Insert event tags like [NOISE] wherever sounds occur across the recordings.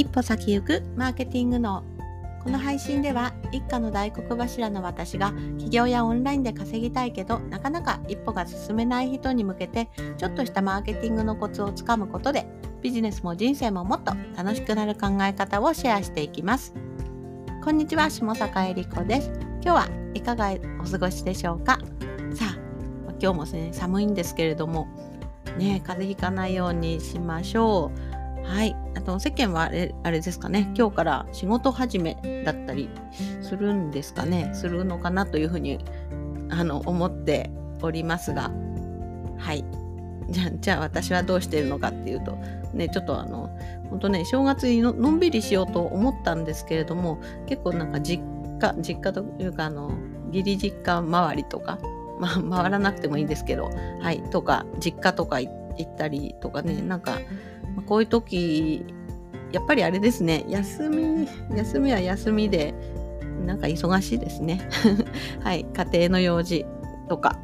一歩先行くマーケティングのこの配信では一家の大黒柱の私が起業やオンラインで稼ぎたいけどなかなか一歩が進めない人に向けてちょっとしたマーケティングのコツをつかむことでビジネスも人生ももっと楽しくなる考え方をシェアしていきます。こんにちは下坂恵理子です。今日はいかがお過ごしでしょうか？さあ今日もね寒いんですけれどもね風邪ひかないようにしましょう。はい。あと、世間はあれあれですかね、今日から仕事始めだったりするんですかね、するのかなというふうにあの思っておりますが、はい。じゃあ、じゃあ私はどうしているのかっていうと、ね、ちょっとあの、本当ね、正月にのんびりしようと思ったんですけれども、結構なんか実家、実家というか、あの、義理実家周りとか、まあ、回らなくてもいいんですけど、はい、とか、実家とか行ったりとかね、なんか、まこういう時やっぱりあれですね。休み休みは休みでなんか忙しいですね。[LAUGHS] はい。家庭の用事とか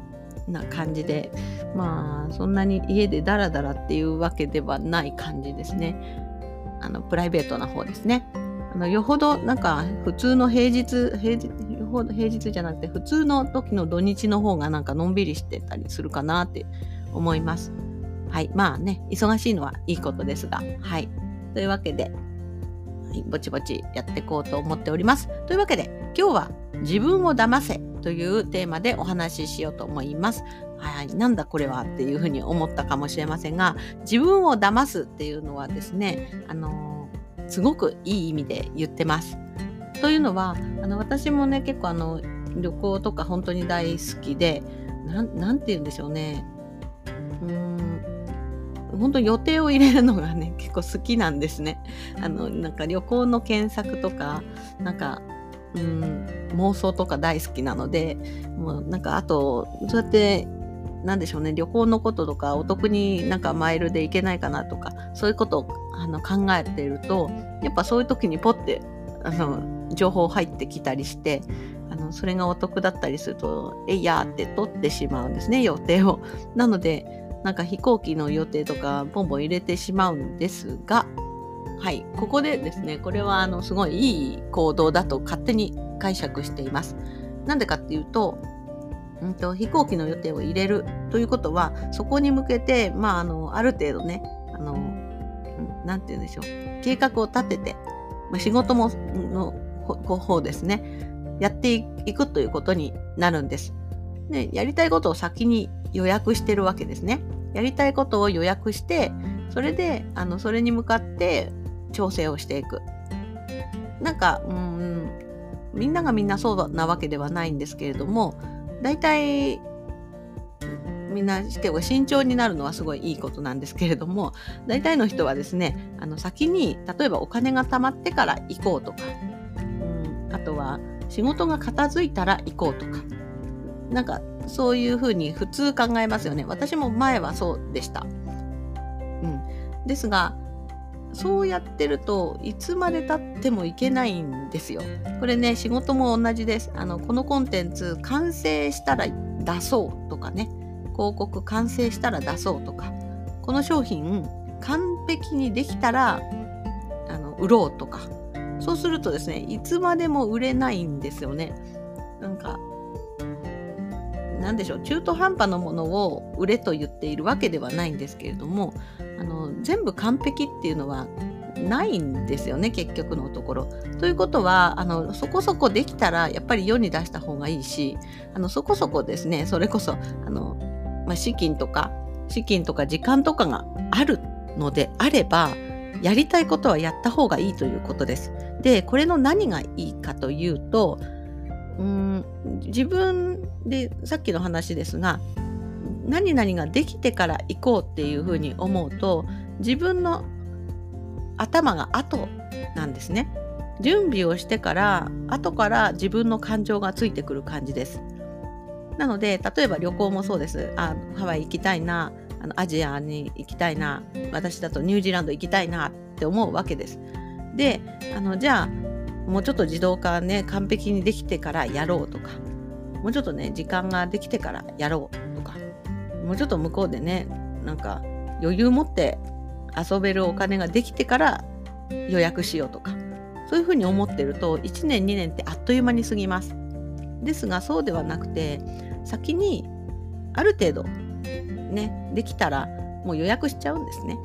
な感じでまあそんなに家でダラダラっていうわけではない感じですね。あのプライベートな方ですね。あのよほどなんか普通の平日平日平日じゃなくて普通の時の土日の方がなんかのんびりしてたりするかなって思います。はい。まあね、忙しいのはいいことですが、はい。というわけで、はい、ぼちぼちやっていこうと思っております。というわけで、今日は自分を騙せというテーマでお話ししようと思います。はい、なんだこれはっていうふうに思ったかもしれませんが、自分を騙すっていうのはですね、あのー、すごくいい意味で言ってます。というのは、あの私もね、結構あの旅行とか本当に大好きで、なんて言うんでしょうね。うん本当予定を入れるのがね [LAUGHS] 結構好きなんですね。あのなんか旅行の検索とかなんかうん妄想とか大好きなのでもうなんかあとそうやってなんでしょうね旅行のこととかお得になんかマイルで行けないかなとかそういうことをあの考えているとやっぱそういう時にポッてあの情報入ってきたりしてあのそれがお得だったりするとえいやーって取ってしまうんですね予定を。なのでなんか飛行機の予定とかポンポン入れてしまうんですが、はい、ここでですね、これはあのすごいいい行動だと勝手に解釈しています。なんでかっていうと、うんと、飛行機の予定を入れるということは、そこに向けて、まあ、あの、ある程度ね、あの、なんて言うんでしょう、計画を立てて、まあ、仕事も、の方ですね、やっていくということになるんです。で、やりたいことを先に予約してるわけですね。やりたいことを予約して、それで、あの、それに向かって調整をしていく。なんか、うん、みんながみんなそうなわけではないんですけれども、大体、みんな結構慎重になるのはすごいいいことなんですけれども大体の人はですねあの先に例えばお金が貯まってから行こうとか、うん、あとは仕事が片付いたら行こうとかなんかそういうふうに普通考えますよね。私も前はそうでした。うん、ですがそうやってるといつまでたってもいけないんですよ。これね仕事も同じです。あのこのコンテンツ完成したら出そうとかね広告完成したら出そうとかこの商品完璧にできたらあの売ろうとかそうするとですねいつまでも売れないんですよね。なんか何でしょう中途半端なものを売れと言っているわけではないんですけれどもあの全部完璧っていうのはないんですよね結局のところ。ということはあのそこそこできたらやっぱり世に出した方がいいしあのそこそこですねそれこそあの、まあ、資金とか資金とか時間とかがあるのであればやりたいことはやった方がいいということです。でこれの何がいいかというとうん自分でさっきの話ですが何々ができてから行こうっていうふうに思うと自分の頭が後なんですね。準備をしてから後から自分の感情がついてくる感じです。なので例えば旅行もそうです。あハワイ行きたいなあのアジアに行きたいな私だとニュージーランド行きたいなって思うわけです。であのじゃあもうちょっと自動化ね完璧にできてからやろうとかもうちょっとね時間ができてからやろうとかもうちょっと向こうでねなんか余裕持って遊べるお金ができてから予約しようとかそういうふうに思ってると1年2年ってあっという間に過ぎます。ですがそうではなくて先にある程度ねできたらもう予約しちゃうんですね。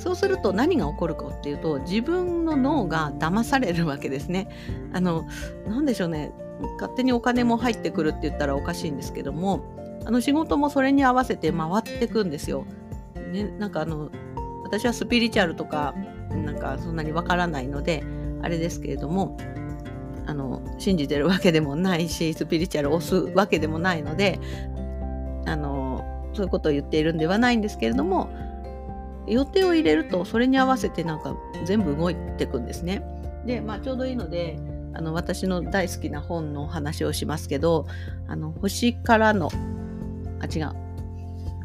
そうすると何が起こるかっていうと自分の脳が騙されるわけですね。あの何でしょうね勝手にお金も入ってくるって言ったらおかしいんですけどもあの仕事もそれに合わせて回ってくんですよ。ね、なんかあの私はスピリチュアルとかなんかそんなにわからないのであれですけれどもあの信じてるわけでもないしスピリチュアルを押すわけでもないのであのそういうことを言っているんではないんですけれども予定を入れるとそれに合わせてなんか全部動いていくんですね。でまあちょうどいいのであの私の大好きな本の話をしますけど「あの星からのあ違う。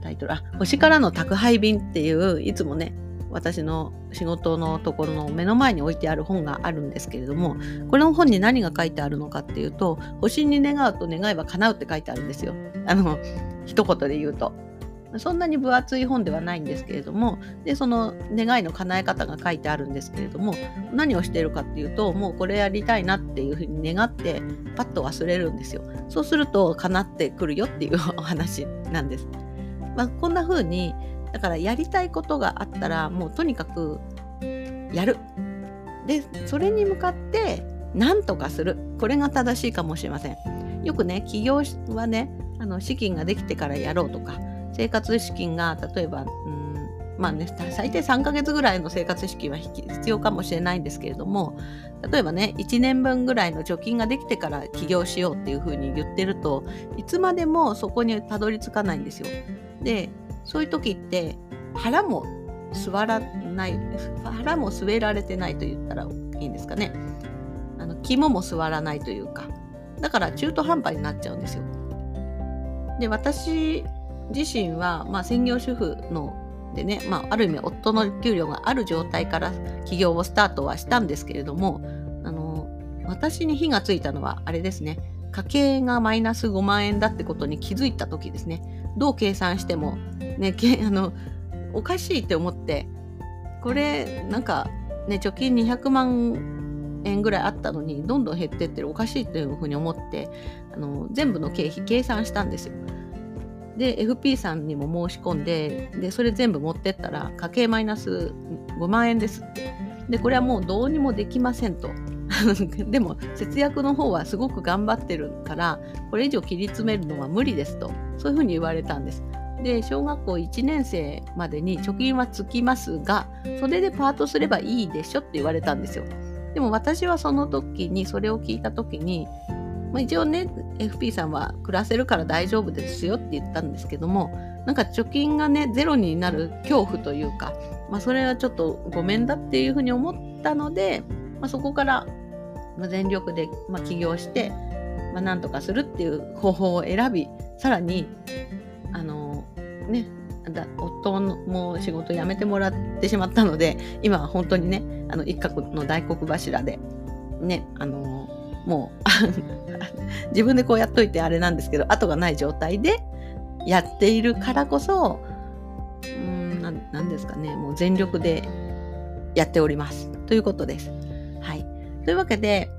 タイトル。あ星からの宅配便」っていういつもね私の仕事のところの目の前に置いてある本があるんですけれどもこの本に何が書いてあるのかっていうと星に願うと願えば叶うって書いてあるんですよ。あの一言で言うと。そんなに分厚い本ではないんですけれどもでその願いの叶え方が書いてあるんですけれども何をしているかっていうともうこれやりたいなっていうふうに願ってパッと忘れるんですよ。そうすると叶ってくるよっていうお話なんです、まあ、こんな風にだからやりたいことがあったらもうとにかくやる。でそれに向かって何とかする。これが正しいかもしれません。よくね起業はねあの資金ができてからやろうとか生活資金が例えば、うんまあね、最低3ヶ月ぐらいの生活資金は必要かもしれないんですけれども例えばね1年分ぐらいの貯金ができてから起業しようっていうふうに言ってるといつまでもそこにたどり着かないんですよ。でそういう時って腹も座らない腹も据えられてないと言ったらいいんですかねあの肝も座らないというかだから中途半端になっちゃうんですよ。で私自身は、まあ、専業主婦のでね、まあ、ある意味夫の給料がある状態から起業をスタートはしたんですけれどもあの私に火がついたのはあれですね家計がマイナス5万円だってことに気づいた時ですねどう計算しても、ね、け [LAUGHS] あのおかしいって思ってこれなんかね貯金200万円ぐらいあったのにどんどん減ってってるおかしいっていうふうに思ってあの全部の経費計算したんですよ。で FP さんにも申し込んででそれ全部持ってったら家計マイナス5万円です。でこれはもうどうにもできませんと。[LAUGHS] でも節約の方はすごく頑張ってるからこれ以上切り詰めるのは無理ですと。そういうふうに言われたんです。で小学校1年生までに貯金はつきますがそれでパートすればいいでしょって言われたんですよ。でも私はその時にそれを聞いた時にまあ、一応ね FP さんは暮らせるから大丈夫ですよって言ったんですけどもなんか貯金がねゼロになる恐怖というか、まあ、それはちょっとごめんだっていうふうに思ったので、まあ、そこから全力で、ま起業して、まあ、なんとかするっていう方法を選びさらにあのねだ夫も仕事辞めてもらってしまったので今は本当にねあの一角の大黒柱でねあのもう自分でこうやっといてあれなんですけど後がない状態でやっているからこそうん何ですかねもう全力でやっておりますということです。はい、というわけで、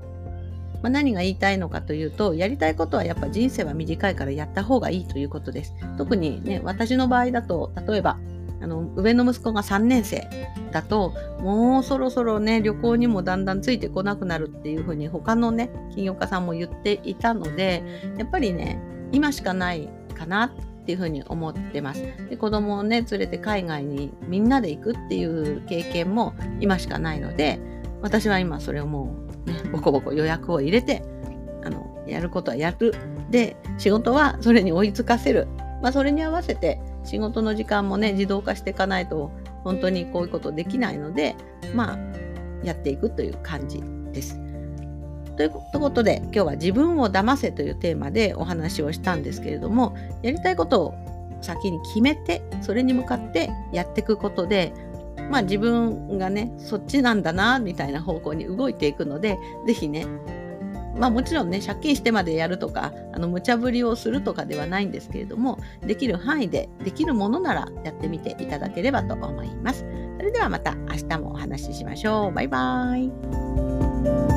まあ、何が言いたいのかというとやりたいことはやっぱ人生は短いからやった方がいいということです。特にね私の場合だと例えばあの上の息子が3年生だともうそろそろね旅行にもだんだんついてこなくなるっていうふうに他のね企業家さんも言っていたのでやっぱりね今しかないかなっていうふうに思ってます。で子供をね連れて海外にみんなで行くっていう経験も今しかないので私は今それをもうねボコボコ予約を入れてあのやることはやる。で仕事はそれに追いつかせる。まあ、それに合わせて仕事の時間もね自動化していかないと本当にこういうことできないのでまあやっていくという感じです。ということで今日は自分を騙せというテーマでお話をしたんですけれどもやりたいことを先に決めてそれに向かってやっていくことでまあ自分がねそっちなんだなみたいな方向に動いていくので是非ねまあもちろんね、借金してまでやるとか、あの無茶ぶりをするとかではないんですけれども、できる範囲で、できるものならやってみていただければと思います。それではまた明日もお話ししましょう。バイバーイ。